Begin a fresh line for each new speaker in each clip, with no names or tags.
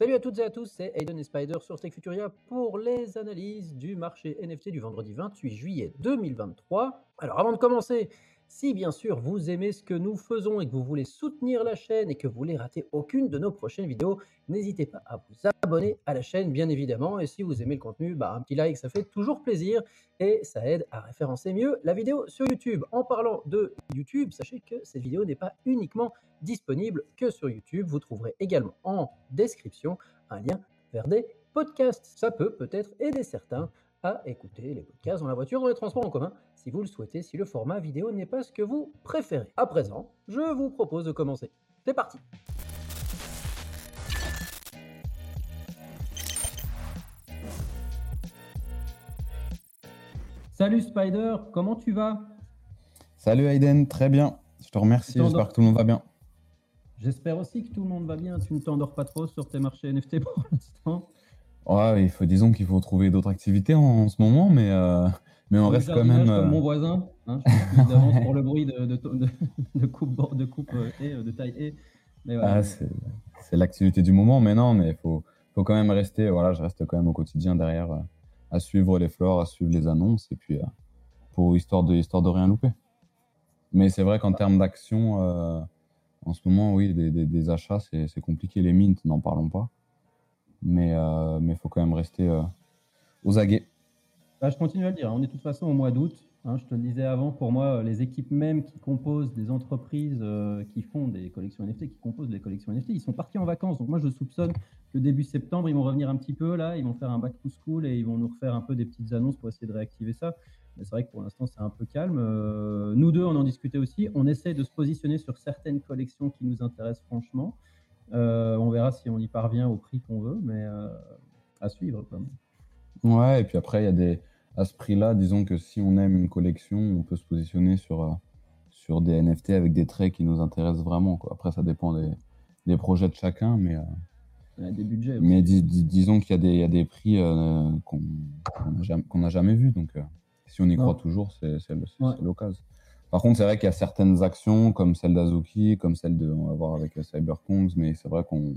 Salut à toutes et à tous, c'est Aiden et Spider sur Tech Futuria pour les analyses du marché NFT du vendredi 28 juillet 2023. Alors avant de commencer, si bien sûr vous aimez ce que nous faisons et que vous voulez soutenir la chaîne et que vous voulez rater aucune de nos prochaines vidéos, n'hésitez pas à vous abonner à la chaîne bien évidemment. Et si vous aimez le contenu, bah, un petit like ça fait toujours plaisir et ça aide à référencer mieux la vidéo sur YouTube. En parlant de YouTube, sachez que cette vidéo n'est pas uniquement disponible que sur YouTube. Vous trouverez également en description un lien vers des podcasts. Ça peut peut-être aider certains à écouter les podcasts dans la voiture, dans les transports en commun, si vous le souhaitez, si le format vidéo n'est pas ce que vous préférez. À présent, je vous propose de commencer. C'est parti Salut Spider, comment tu vas?
Salut Aiden, très bien. Je te remercie, j'espère que tout le monde va bien.
J'espère aussi que tout le monde va bien. Tu ne t'endors pas trop sur tes marchés NFT pour l'instant?
Ouais, il faut, disons qu'il faut trouver d'autres activités en, ce moment, mais, euh, mais on reste quand même.
Comme mon euh, voisin, hein, je pour le bruit de, de, de, de coupe, de coupe euh, et de taille et.
Ah, c'est l'activité du moment, mais non, mais il faut, faut quand même rester. Voilà, je reste quand même au quotidien derrière à suivre les fleurs, à suivre les annonces, et puis pour histoire de, histoire de rien louper. Mais c'est vrai qu'en termes d'action, en ce moment, oui, des, des, des achats, c'est compliqué. Les mints, n'en parlons pas mais il euh, faut quand même rester euh, aux aguets.
Bah, je continue à le dire, on est de toute façon au mois d'août. Hein, je te le disais avant, pour moi, les équipes même qui composent des entreprises euh, qui font des collections NFT, qui composent des collections NFT, ils sont partis en vacances. Donc moi, je soupçonne que début septembre, ils vont revenir un petit peu là, ils vont faire un back to school et ils vont nous refaire un peu des petites annonces pour essayer de réactiver ça. Mais c'est vrai que pour l'instant, c'est un peu calme. nous deux, on en discutait aussi. On essaie de se positionner sur certaines collections qui nous intéressent franchement. Euh, on verra si on y parvient au prix qu'on veut, mais euh, à suivre quand même.
Ouais, et puis après, il y a des. À ce prix-là, disons que si on aime une collection, on peut se positionner sur, euh, sur des NFT avec des traits qui nous intéressent vraiment. Quoi. Après, ça dépend des, des projets de chacun, mais.
des budgets.
Mais disons qu'il y, y, a des prix qu'on n'a jamais, vus. Donc, si on y croit toujours, c'est l'occasion. Par contre, c'est vrai qu'il y a certaines actions, comme celle d'Azuki, comme celle de, on va voir avec Cyberkongs, mais c'est vrai qu'on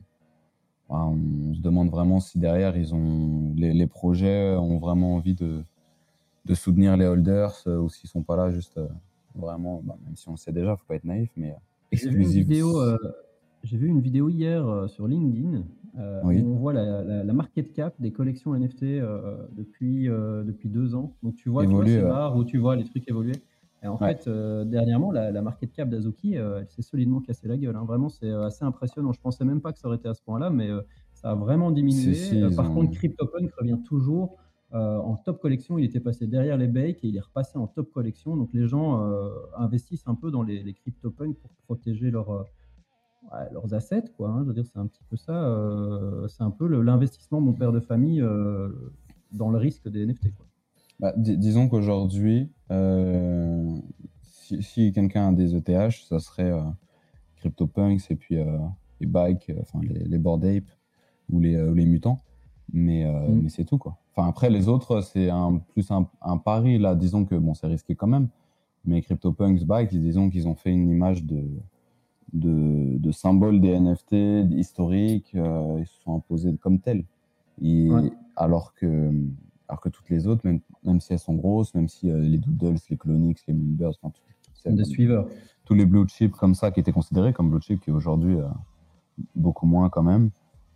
on se demande vraiment si derrière, ils ont, les, projets ont vraiment envie de, de soutenir les holders euh, ou s'ils sont pas là juste euh, vraiment, bah, même si on le sait déjà, faut pas être naïf, mais exclusif.
Euh, j'ai vu, une vidéo hier sur LinkedIn où on voit la, la, market cap des collections NFT depuis, depuis deux ans. Donc tu vois, tu vois ces où tu vois les trucs évoluer. Et en fait, euh, dernièrement, la, la, market cap d'Azuki, euh, elle s'est solidement cassée la gueule. Hein. Vraiment, c'est euh, assez impressionnant. Je pensais même pas que ça aurait été à ce point-là, mais ça a vraiment diminué. par contre, CryptoPunk revient toujours en top collection. Il était passé derrière les bakes et il est repassé en top collection. Donc les gens investissent un peu dans les, les CryptoPunk pour protéger leur, leurs assets. Quoi, hein. Je veux dire, c'est un petit peu ça. c'est un peu l'investissement de mon père de famille dans le risque des NFT.
Bah, disons qu'aujourd'hui, euh, si, quelqu'un a des ETH, ça serait euh, CryptoPunks et puis euh, les Bike, enfin les, les Bored Ape ou les mutants. Mais, mm. mais c'est tout quoi. Enfin après les autres c'est un, plus un, pari là. Disons que bon c'est risqué quand même. Mais CryptoPunks, Bike, disons qu'ils ont fait une image de, de, de symbole des NFT historiques. ils se sont imposés comme tels. Et, Alors que alors que toutes les autres, même, même si elles sont grosses, même si euh, les Doodles, les Clonix, les Moonbirds, enfin,
des suiveurs.
Tous les blue chips comme ça qui étaient considérés comme blue chips, qui aujourd'hui euh, beaucoup moins quand même, euh,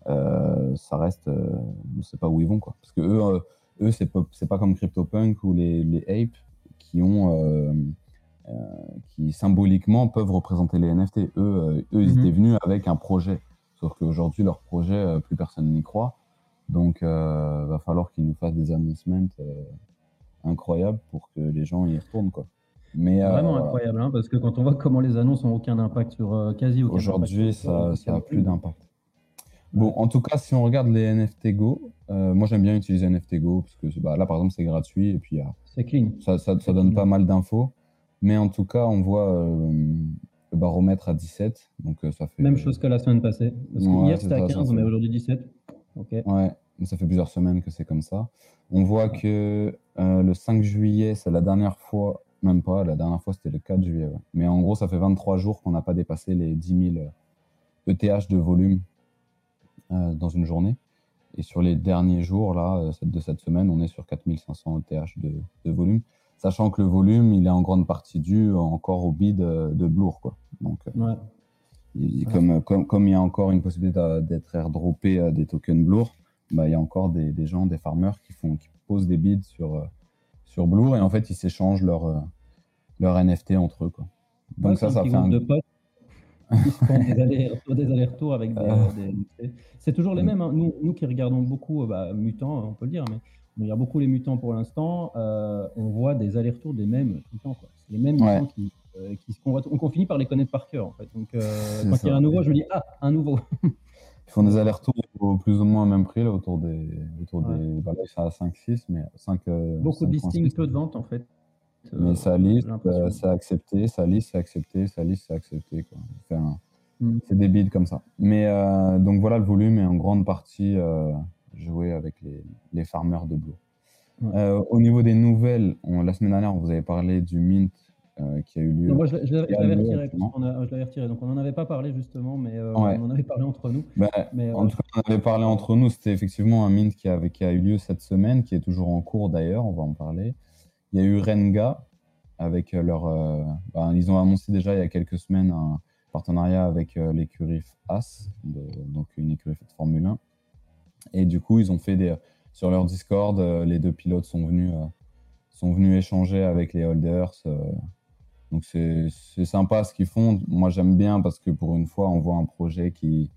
ça reste, on ne sait pas où ils vont quoi. Parce que eux, eux c'est pas, pas comme CryptoPunk ou les, les Ape qui ont qui symboliquement peuvent représenter les NFT. Eux, eux ils mhm. étaient venus avec un projet. Sauf qu'aujourd'hui, leur projet, plus personne n'y croit. Donc, il euh, va falloir qu'ils nous fassent des announcements euh, incroyables pour que les gens y retournent. Quoi.
Mais, euh, Vraiment incroyable, hein, parce que quand on voit comment les annonces n'ont aucun impact sur quasi aucun
Aujourd'hui, ça n'a plus d'impact. Bon, en tout cas, si on regarde les NFT Go, moi j'aime bien utiliser NFT Go parce que bah, là, par exemple, c'est gratuit et puis
clean.
Ça, ça, donne pas mal d'infos. Mais en tout cas, on voit le baromètre à 17. Donc, ça fait...
Même chose que la semaine passée. Parce que hier, c'était à 15, mais aujourd'hui 17.
Ouais, ça fait plusieurs semaines que c'est comme ça. On voit que euh, le 5 juillet, c'est la dernière fois, même pas, la dernière fois c'était le 4 juillet. Mais en gros, ça fait 23 jours qu'on n'a pas dépassé les 10 000 ETH de volume dans une journée. Et sur les derniers jours là, de cette semaine, on est sur 4500 ETH de, de volume sachant que le volume, il est en grande partie dû encore au bid de Bloor. Quoi. Donc, comme, comme, comme, il y a encore une possibilité d'être airdroppé des tokens Bloor, bah, il y a encore des, des, gens, des farmers qui, font, qui posent des bids sur, sur Bloor et en fait, ils s'échangent leur, leur NFT entre eux. Quoi.
Donc ça, ça fait un... De potes font des allers-retours avec des, ah. C'est toujours les mêmes. Hein. Nous, nous, qui regardons beaucoup bah, Mutant, on peut le dire, mais on regarde beaucoup les mutants pour l'instant. Euh, on voit des allers-retours des mêmes tout le temps. C'est les mêmes mutants qui, euh, qui se convoitent. On, finit par les connaître par cœur. En fait. Donc, euh, quand il y a un nouveau, je me dis Ah, un nouveau.
Ils font des allers-retours au plus ou moins même prix, là, autour des. Autour des bah là, sont à 5-6, mais 5.
beaucoup de listings, peu de ventes, en fait.
Mais ça liste, c'est accepté, ça liste, c'est accepté, ça liste, c'est accepté. Quoi. Mm. C'est des bids comme ça. Mais donc voilà, le volume est en grande partie jouer avec les, les farmers de Blue. Euh, au niveau des nouvelles, la semaine dernière, on vous avait parlé du Mint euh, qui a eu lieu.
moi, je, l'avais retiré, retiré, Donc, on n'en avait pas parlé justement, mais euh, on en avait parlé entre nous.
Bah, mais, en tout cas, on avait parlé entre nous. C'était effectivement un Mint qui, avait, qui a eu lieu cette semaine, qui est toujours en cours d'ailleurs. On va en parler. Il y a eu Renga avec leur. Bah, ils ont annoncé déjà il y a quelques semaines un partenariat avec l'écurie AS, donc une écurie de Formule 1. Et du coup, ils ont fait des. Sur leur Discord, euh, les deux pilotes sont venus, euh, sont venus échanger avec les holders. Euh. donc, c'est sympa ce qu'ils font. Moi, j'aime bien parce que pour une fois, on voit un projet qui,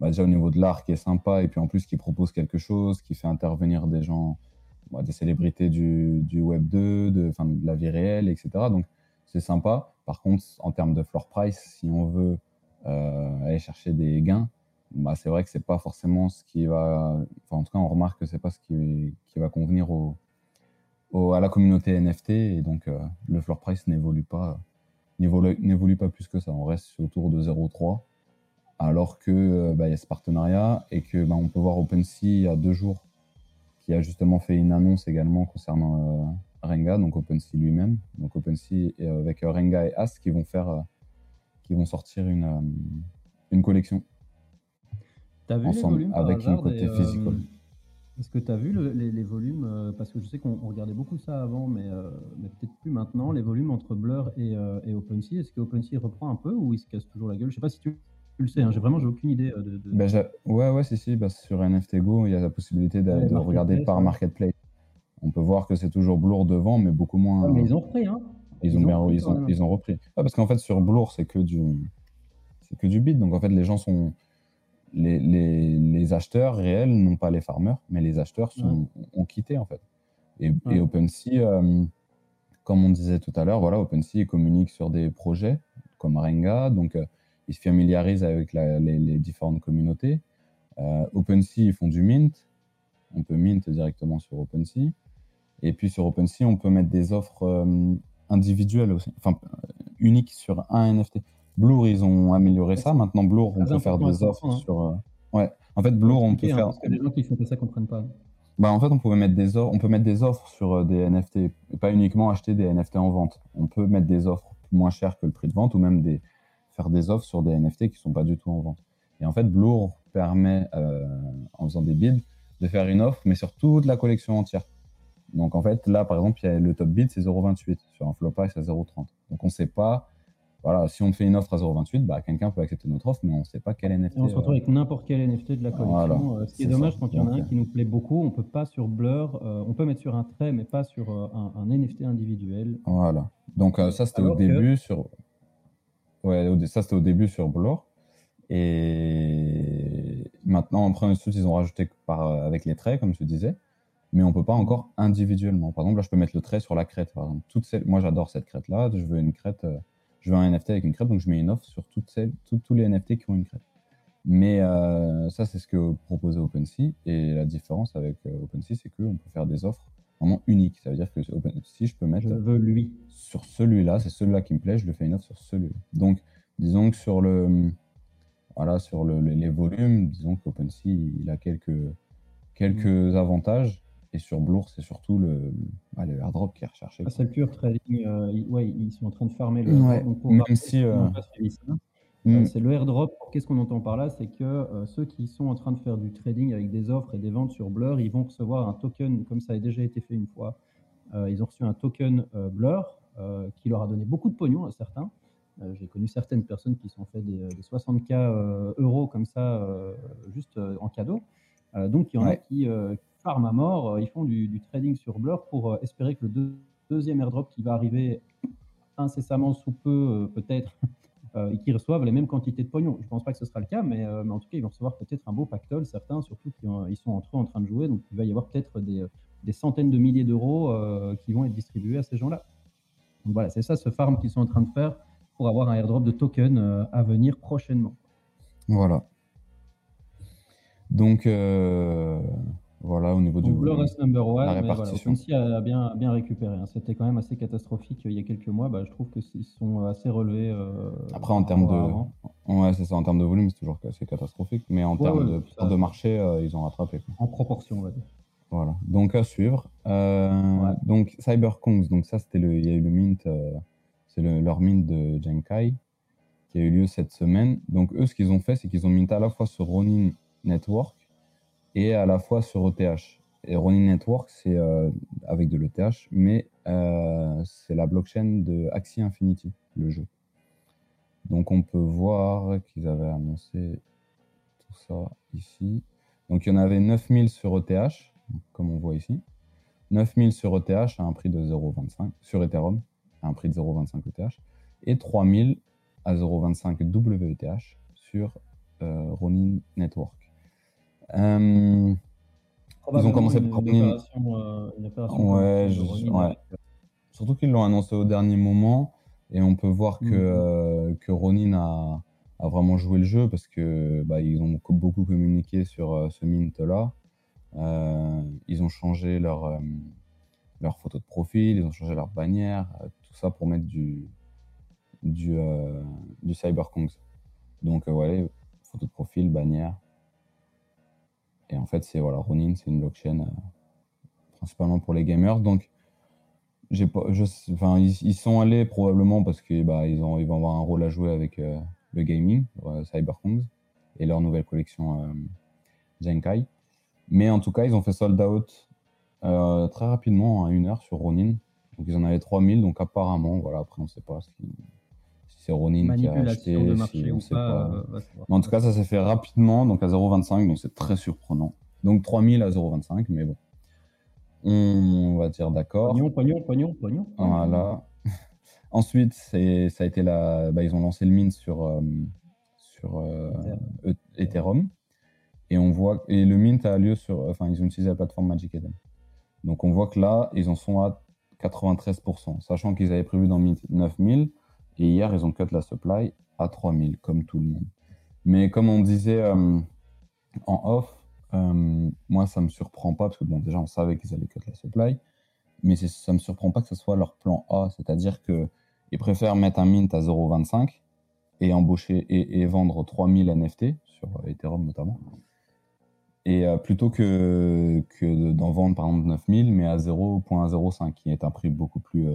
bah, déjà au niveau de l'art, qui est sympa. Et puis en plus, qui propose quelque chose, qui fait intervenir des gens, des célébrités du, Web 2, de, de la vie réelle, etc. Donc, c'est sympa. Par contre, en termes de floor price, si on veut aller chercher des gains, bah, c'est vrai que c'est pas forcément ce qui va. En tout cas, on remarque que c'est pas ce qui, va convenir au, à la communauté NFT et donc euh, le floor price n'évolue pas, n'évolue pas plus que ça. On reste autour de 0,3 alors que euh, bah, y a ce partenariat et que bah, on peut voir OpenSea il y a deux jours qui a justement fait une annonce également concernant euh, Renga, donc OpenSea lui-même, donc OpenSea avec Renga et As qui vont faire, qui vont sortir une, une collection
T'as vu
ensemble,
les volumes
avec
par
un côté physique.
Euh, est-ce que tu as vu les, les, volumes euh, Parce que je sais qu'on regardait beaucoup ça avant, mais, euh, mais peut-être plus maintenant, les volumes entre Blur et, et OpenSea. Est-ce que OpenSea reprend un peu ou il se casse toujours la gueule? Je sais pas si tu, le sais, hein, j'ai vraiment j'ai aucune idée. De, de...
Ben, ouais, ouais, si, si. Bah, sur NFT Go, il y a la possibilité de, de regarder par marketplace. On peut voir que c'est toujours Blur devant, mais beaucoup moins.
mais ils ont repris, hein
ils, ils, ont, bien, repris, ils, ont, ils ont repris. parce qu'en fait, sur Blur, c'est que du, c'est que du bit. Donc en fait, les gens sont les, les, acheteurs réels, non pas les farmers, mais les acheteurs sont, ont quitté en fait. Et, OpenSea, euh, comme on disait tout à l'heure, voilà, OpenSea communique sur des projets comme Renga, donc euh, ils se familiarisent avec les, différentes communautés. Euh, OpenSea, ils font du mint. On peut mint directement sur OpenSea. Et puis sur OpenSea, on peut mettre des offres individuelles aussi, enfin uniques sur un NFT. Blur, ils ont amélioré ça. Maintenant, Blur, on peut faire des offres hein. sur. Euh, ouais. En fait, Blur, on peut hein, faire.
Parce que les gens qui font ça comprennent pas.
Bah, en fait, on, pouvait mettre des offres, on peut mettre des offres sur euh, des NFT, et pas uniquement acheter des NFT en vente. On peut mettre des offres moins chères que le prix de vente, ou même des, faire des offres sur des NFT qui sont pas du tout en vente. Et en fait, Blur permet, euh, en faisant des bids, de faire une offre, mais sur toute la collection entière. Donc en fait, là, par exemple, il y a le top bid, c'est 0,28. Sur un flop price, c'est 0,30. Donc on ne sait pas voilà, si on fait une offre à 0,28, bah, quelqu'un peut accepter notre offre, mais on ne sait pas quel NFT.
Et on se retrouve euh, avec n'importe quel NFT de la collection. Euh, ce qui est, dommage quand il y en a un qui nous plaît beaucoup, on ne peut pas sur Blur, euh, on peut mettre sur un trait, mais pas sur un, NFT individuel.
Voilà. Donc ça, c'était au début sur. Ouais, ça, c'était au début sur Blur. Et maintenant, en premier suite, ils ont rajouté par, avec les traits, comme tu disais. Mais on ne peut pas encore individuellement. Par exemple, là, je peux mettre le trait sur la crête. Par exemple. Toutes Moi, j'adore cette crête-là. Je veux une crête je veux un NFT avec une crête, donc je mets une offre sur toutes celles, tous les NFT qui ont une crête. Mais euh, ça, c'est ce que proposait OpenSea. Et la différence avec euh, OpenSea, c'est qu'on peut faire des offres vraiment uniques. Ça veut dire que OpenSea, je peux mettre.
Je veux lui.
Sur celui-là, c'est celui-là qui me plaît, je le fais une offre sur celui-là. Donc, disons que sur le. Voilà, sur le, les volumes, disons qu'OpenSea, il a quelques, quelques mm. avantages. Et sur Bloor, c'est surtout le, bah, le airdrop qui est recherché.
Ah, c'est le pur trading. Euh, ouais, ils sont en train de farmer le.
Ouais, même si. Euh,
mm. c'est le airdrop. Qu'est-ce qu'on entend par là? C'est que euh, ceux qui sont en train de faire du trading avec des offres et des ventes sur Blur, ils vont recevoir un token, comme ça a déjà été fait une fois. Euh, ils ont reçu un token Blur qui leur a donné beaucoup de pognon à certains. J'ai connu certaines personnes qui sont fait des, 60K euros comme ça, juste en cadeau. donc, il y en a qui farment à mort, ils font du, trading sur Blur pour espérer que le deuxième airdrop qui va arriver incessamment sous peu, peut-être, euh, et qui reçoivent les mêmes quantités de pognon. Je ne pense pas que ce sera le cas, mais, euh, mais en tout cas, ils vont recevoir peut-être un beau pactole, certains, surtout qu'ils sont entre eux en train de jouer. Donc, il va y avoir peut-être des, des, centaines de milliers d'euros euh, qui vont être distribués à ces gens-là. Donc voilà, c'est ça ce farm qu'ils sont en train de faire pour avoir un airdrop de token à venir prochainement.
Voilà. Donc, voilà, au niveau du.
Le reste number one, la répartition. Voilà, a bien, bien récupéré. Hein. C'était quand même assez catastrophique il y a quelques mois. Bah, je trouve qu'ils sont assez relevés. Euh,
Après, en termes de. Ouais, c'est ça, en termes de volume, c'est toujours assez catastrophique. Mais en termes de, de marché, euh, ils ont rattrapé.
En proportion, on va dire.
Voilà, donc à suivre. Euh, donc CyberKongs, donc ça, c'était le. Il y a eu le mint, c'est le, leur mint de Genkai qui a eu lieu cette semaine. Donc eux, ce qu'ils ont fait, c'est qu'ils ont mint à la fois sur Ronin Network et à la fois sur ETH. Et Ronin Network, c'est euh, avec de l'ETH, mais euh, c'est la blockchain de Axie Infinity, le jeu. Donc on peut voir qu'ils avaient annoncé tout ça ici. Donc il y en avait 9000 sur ETH, comme on voit ici. 9000 sur ETH à un prix de 0,25, sur Ethereum à un prix de 0,25 ETH, et 3000 à 0,25 WETH sur euh, Ronin Network. Euh, ils ont commencé par une, ouais, Surtout qu'ils l'ont annoncé au dernier moment et on peut voir que, mm. euh, que Ronin a, a, vraiment joué le jeu parce que bah, ils ont beaucoup communiqué sur euh, ce mint là. ils ont changé leur, leur photo de profil, ils ont changé leur bannière, tout ça pour mettre du, du, du CyberKongs. Donc, ouais, photo de profil, bannière, et en fait, c'est voilà, Ronin, c'est une blockchain euh, principalement pour les gamers. Donc, j'ai pas, je, enfin, ils, sont allés probablement parce que bah, ils, ont, ils vont avoir un rôle à jouer avec euh, le gaming, euh, et leur nouvelle collection euh, Genkai. Mais en tout cas, ils ont fait sold out très rapidement, en une heure sur Ronin. Donc, ils en avaient 3000. Donc, apparemment, voilà, après, on ne sait pas si, c'est Ronin qui a acheté. De marché ou pas, euh, en tout cas, ça s'est fait rapidement, donc à 0,25, donc c'est très surprenant. Donc 3000 à 0,25, mais bon. On va dire d'accord.
Pognon, pognon, pognon, pognon.
Voilà. Ensuite, ça a été la, bah, ils ont lancé le mint sur, euh, sur euh, Ethereum. Et on voit et le mint a lieu sur, enfin, ils ont utilisé la plateforme Magic Eden. Donc on voit que là, ils en sont à 93%, sachant qu'ils avaient prévu dans mint 9000. Et hier, ils ont cut la supply à 3000, comme tout le monde. Mais comme on disait euh, en off, euh, moi, ça ne me surprend pas, parce que bon, déjà, on savait qu'ils allaient cut la supply, mais ça ne me surprend pas que ce soit leur plan A, c'est-à-dire qu'ils préfèrent mettre un mint à 0,25 et embaucher et, vendre 3000 NFT, sur Ethereum notamment, et euh, plutôt que d'en vendre par exemple 9000, mais à 0,05, qui est un prix beaucoup plus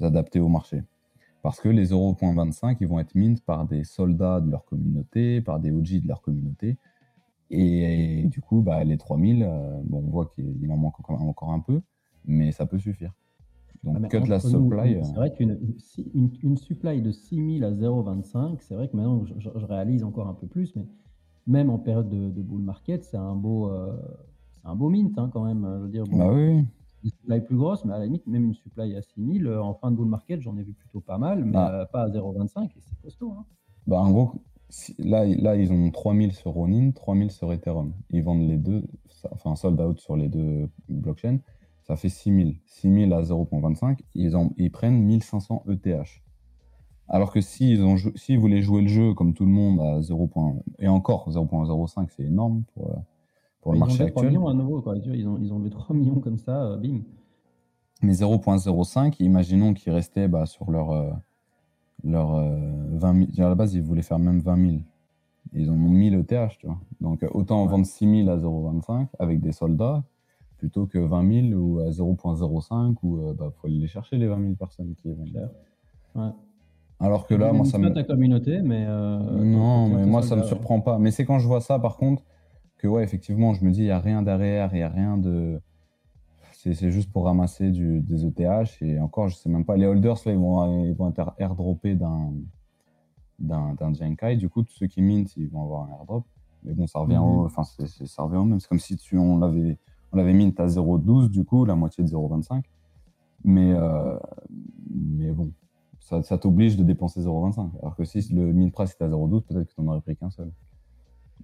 adapté au marché. Parce que les 0.25, ils vont être mint par des soldats de leur communauté, par des OG de leur communauté. Et, du coup, bah, les 3000, euh, bon, on voit qu'il en manque encore, encore, un peu, mais ça peut suffire. Donc, ah, cut la supply.
C'est vrai qu'une une, supply de 6000 à 0.25, c'est vrai que maintenant, je, réalise encore un peu plus, mais même en période de, bull market, c'est un, beau, euh, un beau mint hein, quand même. Je veux dire,
bah oui
une supply plus grosse, mais à la limite, même une supply à 6000, euh, en fin de bull market, j'en ai vu plutôt pas mal, mais bah. euh, pas à 0,25, et c'est costaud. Hein.
Bah, en gros, là, là, ils ont 3000 sur Ronin, 3000 sur Ethereum. Ils vendent les deux, enfin, sold out sur les deux blockchains, ça fait 6000. 6000 à 0,25, ils, ils prennent 1500 ETH. Alors que s'ils si voulaient jouer le jeu comme tout le monde à 0. et encore 0.05, c'est énorme pour, euh, pour le marché actuel.
millions à nouveau, quoi. Ils, ont, ils ont levé 3 millions comme ça, euh, bim.
Mais 0.05, imaginons qu'ils restaient bah, sur leur, euh, leur 20 000. À la base, ils voulaient faire même 20 000. Ils ont mis le TH, tu vois. Donc, autant vendre 6 000 à 0.25 avec des soldats plutôt que 20 000 ou à 0.05 où il euh, bah, faut aller les chercher les 20 000 personnes qui vont
Ouais.
Alors que là, moi, ça me.
ta communauté, mais. euh,
Non, mais moi,
ça
me surprend pas. Mais c'est quand je vois ça, par contre, que ouais, effectivement, je me dis, il n'y a rien derrière, il n'y a rien de. C'est juste pour ramasser du, des ETH. Et encore, je sais même pas. Les holders, là, ils vont, ils vont être airdroppés d'un d'un Genkai. Du coup, tous ceux qui mintent, ils vont avoir un airdrop. Mais bon, ça revient,
Mhm.
au, enfin, ça revient au même. C'est comme si tu, on l'avait on l'avait mint à 0,12, du coup, la moitié de 0,25. Mais, euh, mais bon, ça, ça t'oblige de dépenser 0,25. Alors que si le mint price était à 0,12, peut-être que tu n'en aurais pris qu'un seul.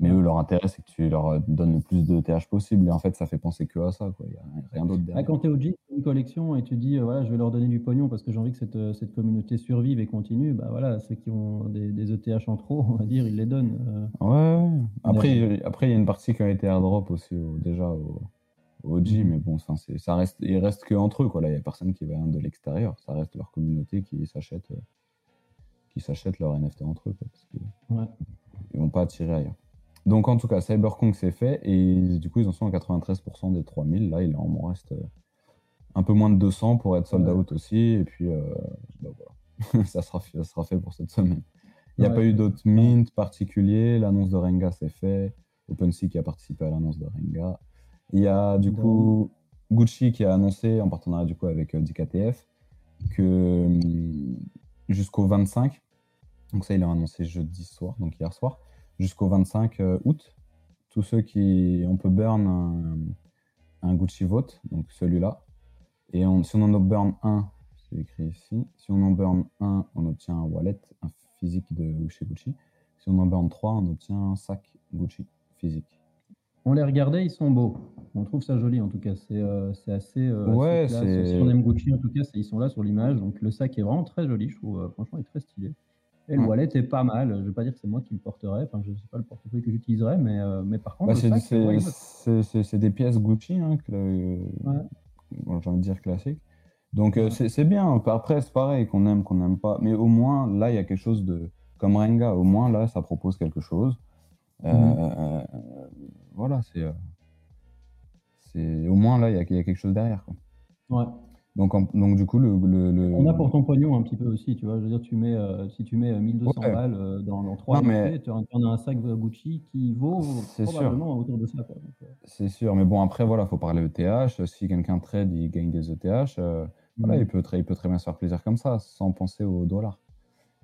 Mais eux, leur intérêt, c'est que tu leur donnes le plus de TH possible. Et en fait, ça fait penser que à ça. quoi. Il n'y a rien d'autre
Ah,
derrière.
quand tu es OG, une collection et tu dis, euh, voilà, je vais leur donner du pognon parce que j'ai envie que cette, euh, cette communauté survive et continue, bah voilà, ceux qui ont des, des ETH en trop, on va dire, ils les donnent. euh.
Ouais. Après, il- après, il y a une partie qui a été airdrop aussi, au- déjà au, au OG.
Mhm.
Mais bon, enfin, c'est- ça reste, il reste que entre eux. Quoi. Là, il n'y a personne qui va de l'extérieur. Ça reste leur communauté qui s'achète, euh, qui s'achète leur NFT entre eux. Quoi, parce
Ouais.
ne vont pas attirer ailleurs. Donc, en tout cas, Cyberpunk, c'est fait. Et du coup, ils en sont à 93% des 3000. Là, il en reste euh, un peu moins de 200 pour être sold out aussi. Et puis, euh, bah, voilà. ça, sera, fait- ça sera fait pour cette semaine. Il n'y a
Ouais.
pas eu d'autres mint particuliers. L'annonce de Renga, c'est fait. OpenSea qui a participé à l'annonce de Renga. Il y a du coup Gucci qui a annoncé, en partenariat du coup avec euh, DKTF, que hum, jusqu'au 25, donc ça il a annoncé jeudi soir, donc hier soir, jusqu'au 25 euh, août, tous ceux qui. On peut burn un, un Gucci vote, donc celui-là. Et on- si on en burn un, c'est écrit ici, si on en burn un, on obtient un wallet, un physique de chez Gucci. Si on en burn 3, on obtient un sac Gucci physique.
On les regardait, ils sont beaux. On trouve ça joli en tout cas. C'est euh, assez, euh, assez
Ouais,
classe.
c'est-
Si on aime Gucci, en tout cas, ils sont là sur l'image. Donc le sac est vraiment très joli, je trouve. Euh, Franchement, il est très stylé. Et le
Ouais.
wallet est pas mal. Je vais pas dire que c'est moi qui le porterais. Enfin, je sais pas le portefeuille que j'utiliserais, mais, euh, mais par contre,
Bah, c'est des pièces Gucci, hein, que le-
Ouais.
bon, j'ai envie de dire classique. Donc euh,
Ouais.
c'est c'est bien. Après, c'est pareil, qu'on aime, qu'on n'aime pas. Mais au moins, là, il y a quelque chose de. Comme Renga, au moins, là, ça propose quelque chose. Euh, euh, voilà, c'est. euh, c'est au moins, là, il y, y a quelque chose derrière. quoi.
Ouais.
Donc, en- donc du coup, le. le- le-
On a pour ton pognon un petit peu aussi, tu vois. Je veux dire, tu mets, euh, si tu mets euh, 1200
Ouais.
balles euh, dans, dans 3
Non, mais-
tu en as un sac Gucci qui vaut
C'est sûr.
probablement autour de ça. Euh,
C'est sûr, mais bon, après, voilà, faut parler ETH. Si quelqu'un trade, il gagne des ETH. euh, Voilà,
Mhm.
il, peut très, il peut très bien se faire plaisir comme ça, sans penser au dollar.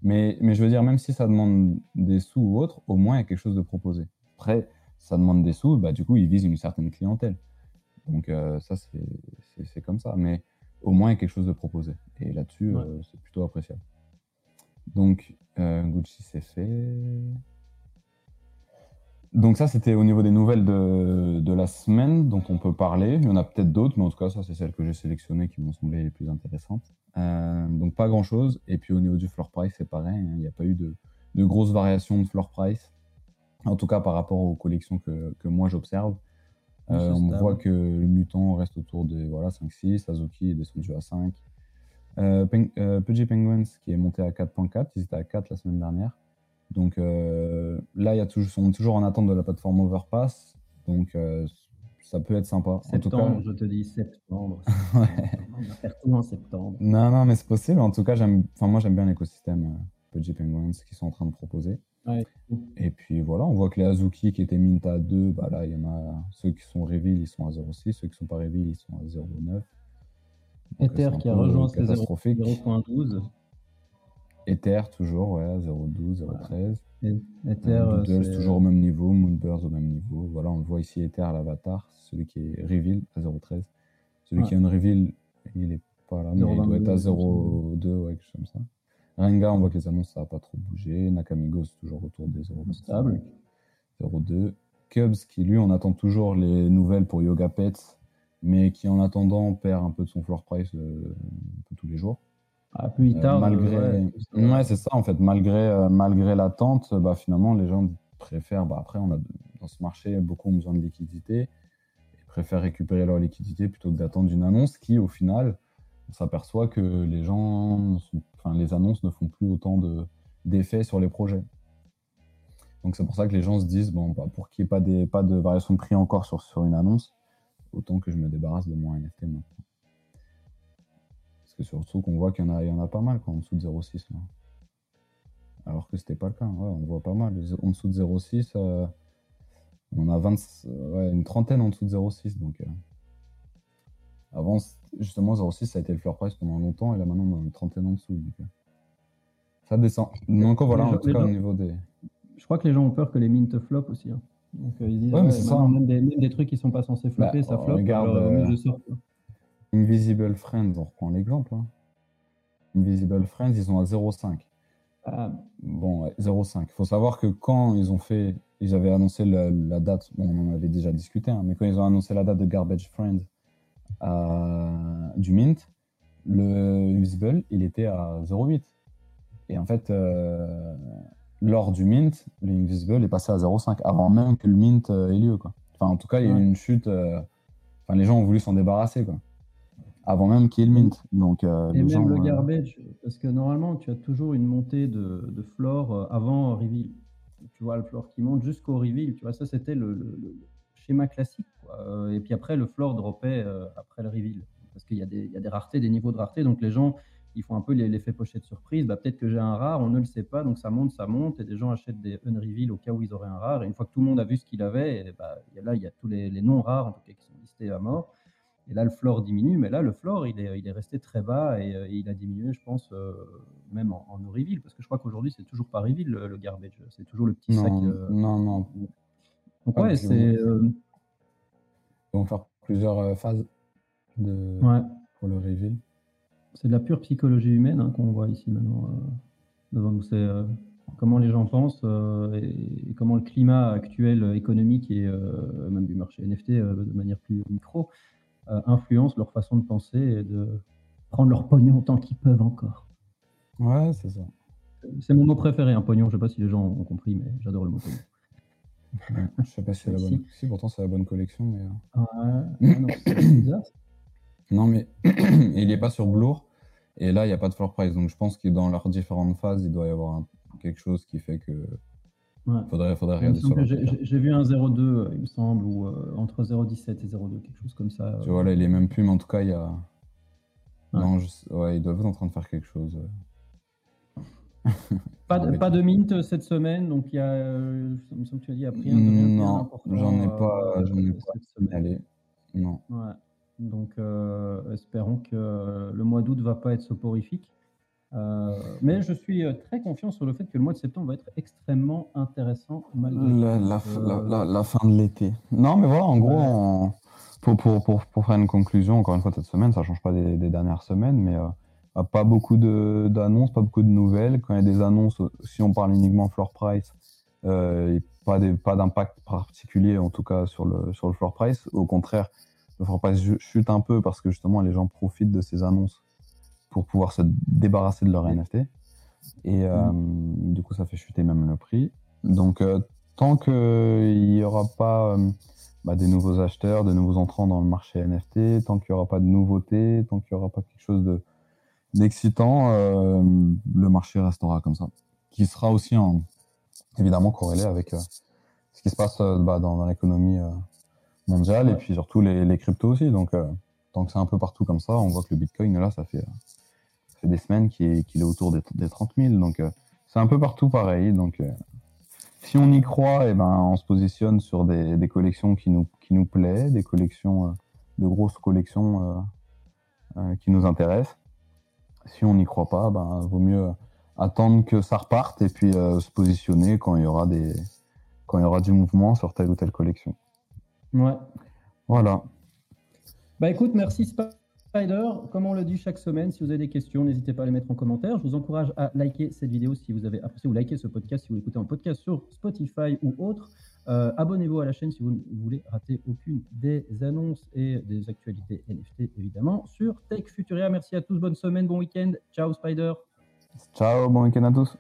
Mais, mais je veux dire, même si ça demande des sous ou autre, au moins il y a quelque chose de proposé. Après, ça demande des sous, bah, du coup, il vise une certaine clientèle. Donc euh, ça, c'est comme ça. Mais au moins, il y a quelque chose de proposé. Et là-dessus,
Ouais.
euh, c'est plutôt appréciable. Donc, euh, Gucci, c'est fait. Donc ça, c'était au niveau des nouvelles de, de la semaine dont on peut parler. Il y en a peut-être d'autres, mais en tout cas, ça, c'est celles que j'ai sélectionnées qui m'ont semblé les plus intéressantes. Euh, donc pas grand-chose. Et puis au niveau du floor price, c'est pareil. hein. Il n'y a pas eu de, de grosses variations de floor price. En tout cas, par rapport aux collections que, que moi, j'observe. Euh, on
stable.
voit que le mutant reste autour de voilà, 5-6. Azuki est descendu à 5. Euh, Peng- euh, Pudgy Penguins qui est monté à 4.4. Ils étaient à 4 la semaine dernière. Donc euh, là, y a toujours, on est toujours en attente de la plateforme Overpass. Donc ça peut être sympa. En tout
Septembre,
cas,
je te dis septembre.
Ouais.
On va faire tout en septembre.
non, non, mais c'est possible. En tout cas, j'aime, moi, j'aime bien l'écosystème Pudgy Penguins qu'ils sont en train de proposer.
Ouais.
Et puis voilà, on voit que les Azuki qui étaient mint à 2, bah là, il y en a ceux qui sont reveal, ils sont à 0,6. Ceux qui sont pas reveal, ils sont à 0,9. Donc,
Ether qui a rejoint ses
catastrophique.
0.12.
Ether, toujours, ouais, à 0,12, 0,13.
Et- Ether,
Euh,
euh,
Doodles, toujours au même niveau, Moonbirds au même niveau. Voilà, on le voit ici, Ether, l'avatar, celui qui est reveal à 0,13. Celui
Ouais.
qui est un reveal, il est pas là, mais il doit être à 0,2, ouais, quelque chose comme ça. Renga, on voit que les annonces, ça n'a pas trop bougé. Nakamigos, toujours autour des 0,5.
Stable.
0,2. Cubs, qui lui, on attend toujours les nouvelles pour Yoga Pets, mais qui en attendant perd un peu de son floor price euh, un peu tous les jours.
Ah, plus
Euh,
tarde.
malgré,
ouais,
c'est ça en fait. Malgré, euh, malgré l'attente, bah, finalement, les gens préfèrent. Bah, après, on a dans ce marché, beaucoup ont besoin de liquidité et préfèrent récupérer leur liquidité plutôt que d'attendre une annonce qui, au final, on s'aperçoit que les gens, ne sont- les annonces ne font plus autant de d'effet sur les projets. Donc c'est pour ça que les gens se disent bon, bah, pour qu'il n'y ait pas, des, pas de variation de prix encore sur, une annonce, autant que je me débarrasse de mon NFT maintenant. Parce que surtout qu'on voit qu'il y, en a- pas mal en dessous de 0,6. là. alors que c'était pas le cas. Ouais, on voit pas mal. En dessous de 0,6, euh, on a 20, ouais, une trentaine en dessous de 0,6. Donc, euh, avant, justement, 0,6, ça a été le floor price pendant longtemps, et là maintenant, on a une trentaine en dessous. Donc, euh, ça descend. Donc voilà, en
gens-
tout cas, au niveau des.
Je crois que les gens ont peur que les mints flop aussi. hein. Donc euh, ils disent
Ouais, mais
ouais,
c'est ça,
même, des, même des trucs qui sont pas censés flopper,
Bah,
ça floppe.
regarde,
alors,
euh,
de sortir.
Invisible Friends, on reprend l'exemple. hein. Invisible Friends, ils sont à 0,5.
Ah,
Bon, ouais, 0,5. Il faut savoir que quand ils ont fait, ils avaient annoncé la, la date, bon, on en avait déjà discuté, hein, mais quand ils ont annoncé la date de Garbage Friends à- du Mint, le Invisible, il était à 0,8. Et en fait, euh, lors du Mint, le Invisible est passé à 0,5 avant même que le Mint euh, ait lieu. Quoi. Enfin, en tout cas, il y a eu une chute. euh, Enfin, les gens ont voulu s'en débarrasser, quoi. Avant même qu'il y ait le Mint. Donc, euh,
Et
les
même
gens,
le garbage, parce que normalement, tu as toujours une montée de, de floor avant reveal. Tu vois, le floor qui monte jusqu'au reveal. Tu vois, ça, c'était le, le- le schéma classique. Quoi. Euh, Et puis après, le floor droppait euh, après le reveal. Parce qu'il y, a des- il y a des raretés, des niveaux de rareté. Donc les gens, ils font un peu l'effet pochette surprise. Bah, Peut-être que j'ai un rare, on ne le sait pas. Donc ça monte, ça monte. Et des gens achètent des unreveal au cas où ils auraient un rare. Et une fois que tout le monde a vu ce qu'il avait, et bah, il y a- là, il y a tous les, les non rares, en tout cas, qui sont listés à mort. Et là, le floor diminue, mais là, le floor, il est, il est resté très bas et, euh, il a diminué, je pense, euh, même en, en no reveal, parce que je crois qu'aujourd'hui, c'est toujours pas reveal le, le garbage. C'est toujours le petit
non,
sac. euh,
non, non.
Donc, ouais,
du
c'est. euh,
Ils vont faire plusieurs euh, phases de...
ouais,
pour le reveal.
c'est de la pure psychologie humaine hein, qu'on voit ici maintenant euh, devant nous. C'est euh, comment les gens pensent et, comment le climat actuel économique et même du marché NFT de manière plus micro influence leur façon de penser et de prendre leur pognon tant qu'ils peuvent encore.
Ouais, c'est ça.
C'est mon mot préféré, un pognon. Je sais pas si les gens ont compris, mais j'adore le mot pognon.
Je sais pas si c'est la bonne.
Si.
Pourtant c'est la bonne collection, mais. euh,
ouais, non, bizarre.
Non, mais il n'est pas sur Blur. Et là, il n'y a pas de floor price. Donc je pense que dans leurs différentes phases, il doit y avoir un- quelque chose qui fait que.
Ouais.
Faudrait, faudrait regarder sur
J'ai vu un 0,2, euh, il me semble, ou euh, entre 0,17 et 0,2, quelque chose comme ça.
Tu vois, là, il est même plus, mais en tout cas, il y a.
Ouais.
Non, je ouais, ils doivent être en train de faire quelque chose.
Pas de, pas de mint euh, cette semaine, donc il y a, euh, il me semble que tu as dit, il y a rien de rien de bien
Non, j'en ai
euh,
pas- j'en ai pas
cette semaine.
Allez. Non.
Ouais. Donc, euh, espérons que euh, le mois d'août va pas être soporifique. Euh, mais je suis euh, très confiant sur le fait que le mois de septembre va être extrêmement intéressant malgré
La, la,
Euh,
la, la- fin de l'été. Non, mais voilà, en gros, en- pour, pour, pour, pour faire une conclusion, encore une fois, cette semaine, ça change pas des, des dernières semaines, mais euh, pas beaucoup de- d'annonces, pas beaucoup de nouvelles. Quand il y a des annonces, si on parle uniquement floor price, euh, pas des- pas d'impact particulier, en tout cas, sur le, sur le floor price. Au contraire, le floor price chute un peu parce que justement, les gens profitent de ces annonces pour pouvoir se débarrasser de leur NFT. Et euh, du coup, ça fait chuter même le prix. Donc, euh, tant qu'il n'y aura pas euh, bah, des nouveaux acheteurs, de nouveaux entrants dans le marché NFT, tant qu'il n'y aura pas de nouveautés, tant qu'il n'y aura pas quelque chose de d'excitant, euh, le marché restera comme ça. Qui sera aussi en, évidemment corrélé avec euh, ce qui se passe euh, bah, dans, dans l'économie mondiale et puis surtout les, les cryptos aussi. Donc, tant que c'est un peu partout comme ça, on voit que le Bitcoin, là, ça fait, ça fait des semaines qu'il est, est autour des, des 30 000. Donc, c'est un peu partout pareil. Donc, si on y croit, eh ben, on se positionne sur des, des collections qui nous, qui nous plaisent, des collections, de grosses collections qui nous intéressent. Si on n'y croit pas, ben, vaut mieux attendre que ça reparte et puis euh, se positionner quand il y aura des, quand il y aura du mouvement sur telle ou telle collection.
Ouais.
Voilà.
Bah écoute, merci Spider. Comme on le dit chaque semaine, si vous avez des questions, n'hésitez pas à les mettre en commentaire. Je vous encourage à liker cette vidéo si vous avez apprécié ou liker ce podcast si vous l'écoutez en podcast sur Spotify ou autre. Euh, Abonnez-vous à la chaîne si vous ne voulez rater aucune des annonces et des actualités NFT, évidemment, sur Tech Futuria. Merci à tous, bonne semaine, bon week-end. Ciao Spider.
Ciao, bon week-end à tous.